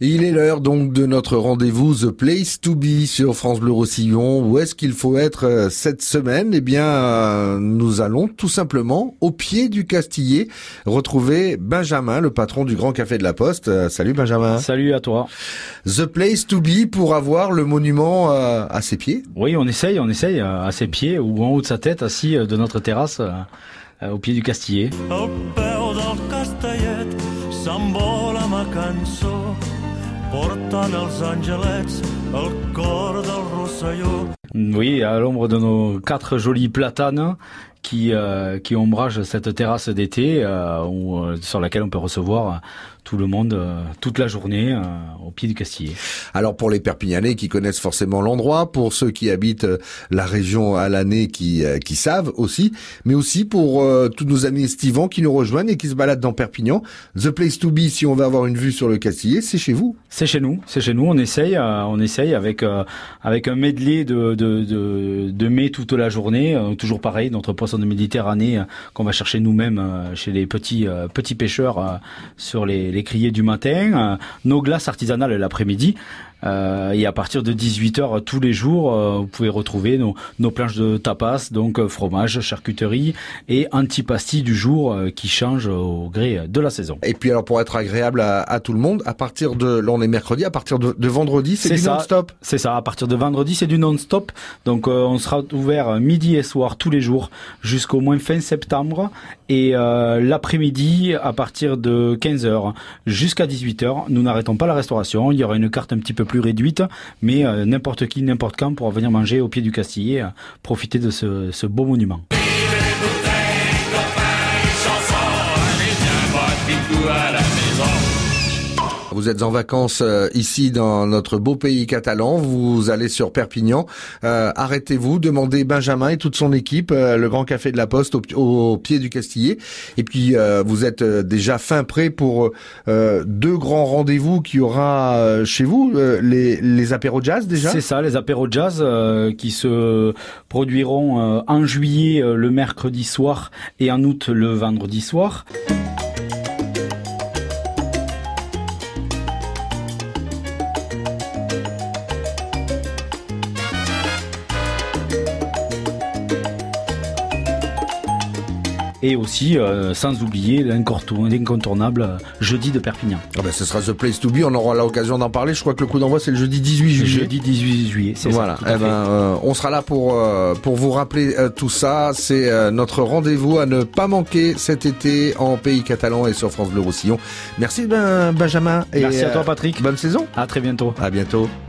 Il est l'heure donc de notre rendez-vous The Place to Be sur France Bleu Roussillon. Où est-ce qu'il faut être euh, cette semaine? Eh bien, euh, nous allons tout simplement au pied du Castillet retrouver Benjamin, le patron du Grand Café de la Poste. Euh, salut Benjamin. Salut à toi. The Place to Be pour avoir le monument à ses pieds Oui, on essaye, on essaye à ses pieds ou en haut de sa tête, assis de notre terrasse au pied du Castillet. Oui, à l'ombre de nos quatre jolis platanes qui, euh, qui ombragent cette terrasse d'été euh, euh, sur laquelle on peut recevoir tout le monde toute la journée au pied du Castillet. Alors pour les Perpignanais qui connaissent forcément l'endroit, pour ceux qui habitent la région à l'année qui, qui savent aussi, mais aussi pour tous nos amis estivants qui nous rejoignent et qui se baladent dans Perpignan. The place to be si on veut avoir une vue sur le Castillet, c'est chez vous. C'est chez nous, c'est chez nous. On essaye, on essaye avec avec un medley de de, de, de mai toute la journée, toujours pareil, notre poisson de Méditerranée euh, qu'on va chercher nous-mêmes euh, chez les petits euh, petits pêcheurs sur les, les criers du matin, nos glaces artisanales l'après-midi. Euh, et à partir de 18h tous les jours, euh, vous pouvez retrouver nos, nos, planches de tapas, donc euh, fromage, charcuterie et antipasti du jour qui changent au gré de la saison. Et puis alors pour être agréable à, à tout le monde, à partir de, là on est mercredi, à partir de, de vendredi, c'est du non-stop C'est ça, à partir de vendredi c'est du non-stop. Donc on sera ouvert midi et soir tous les jours jusqu'au moins fin septembre et l'après-midi à partir de 15h jusqu'à 18h, nous n'arrêtons pas la restauration. Il y aura une carte un petit peu plus réduite, mais euh, n'importe qui, n'importe quand pourra venir manger au pied du Castillet, euh, profiter de ce, ce beau monument. Vous êtes en vacances euh, ici dans notre beau pays catalan. Vous allez sur Perpignan. Euh, arrêtez-vous, demandez Benjamin et toute son équipe, euh, le Grand Café de la Poste au, pied du Castillet. Et puis vous êtes déjà fin prêt pour deux grands rendez-vous qu'il y aura chez vous, les, les apéros jazz déjà? C'est ça, les apéros jazz qui se produiront en juillet le mercredi soir et en août le vendredi soir. Et aussi euh, sans oublier l'incontournable euh, jeudi de Perpignan. Ah ben, ce sera The Place to Be, on aura l'occasion d'en parler. Je crois que le coup d'envoi c'est le jeudi 18 juillet. Jeudi 18 juillet, c'est voilà. ça. Eh ben, euh, on sera là pour pour vous rappeler tout ça. C'est notre rendez-vous à ne pas manquer cet été en pays catalan et sur France Bleu Roussillon. Merci ben, Benjamin et merci à toi Patrick. Bonne saison. À très bientôt. À bientôt.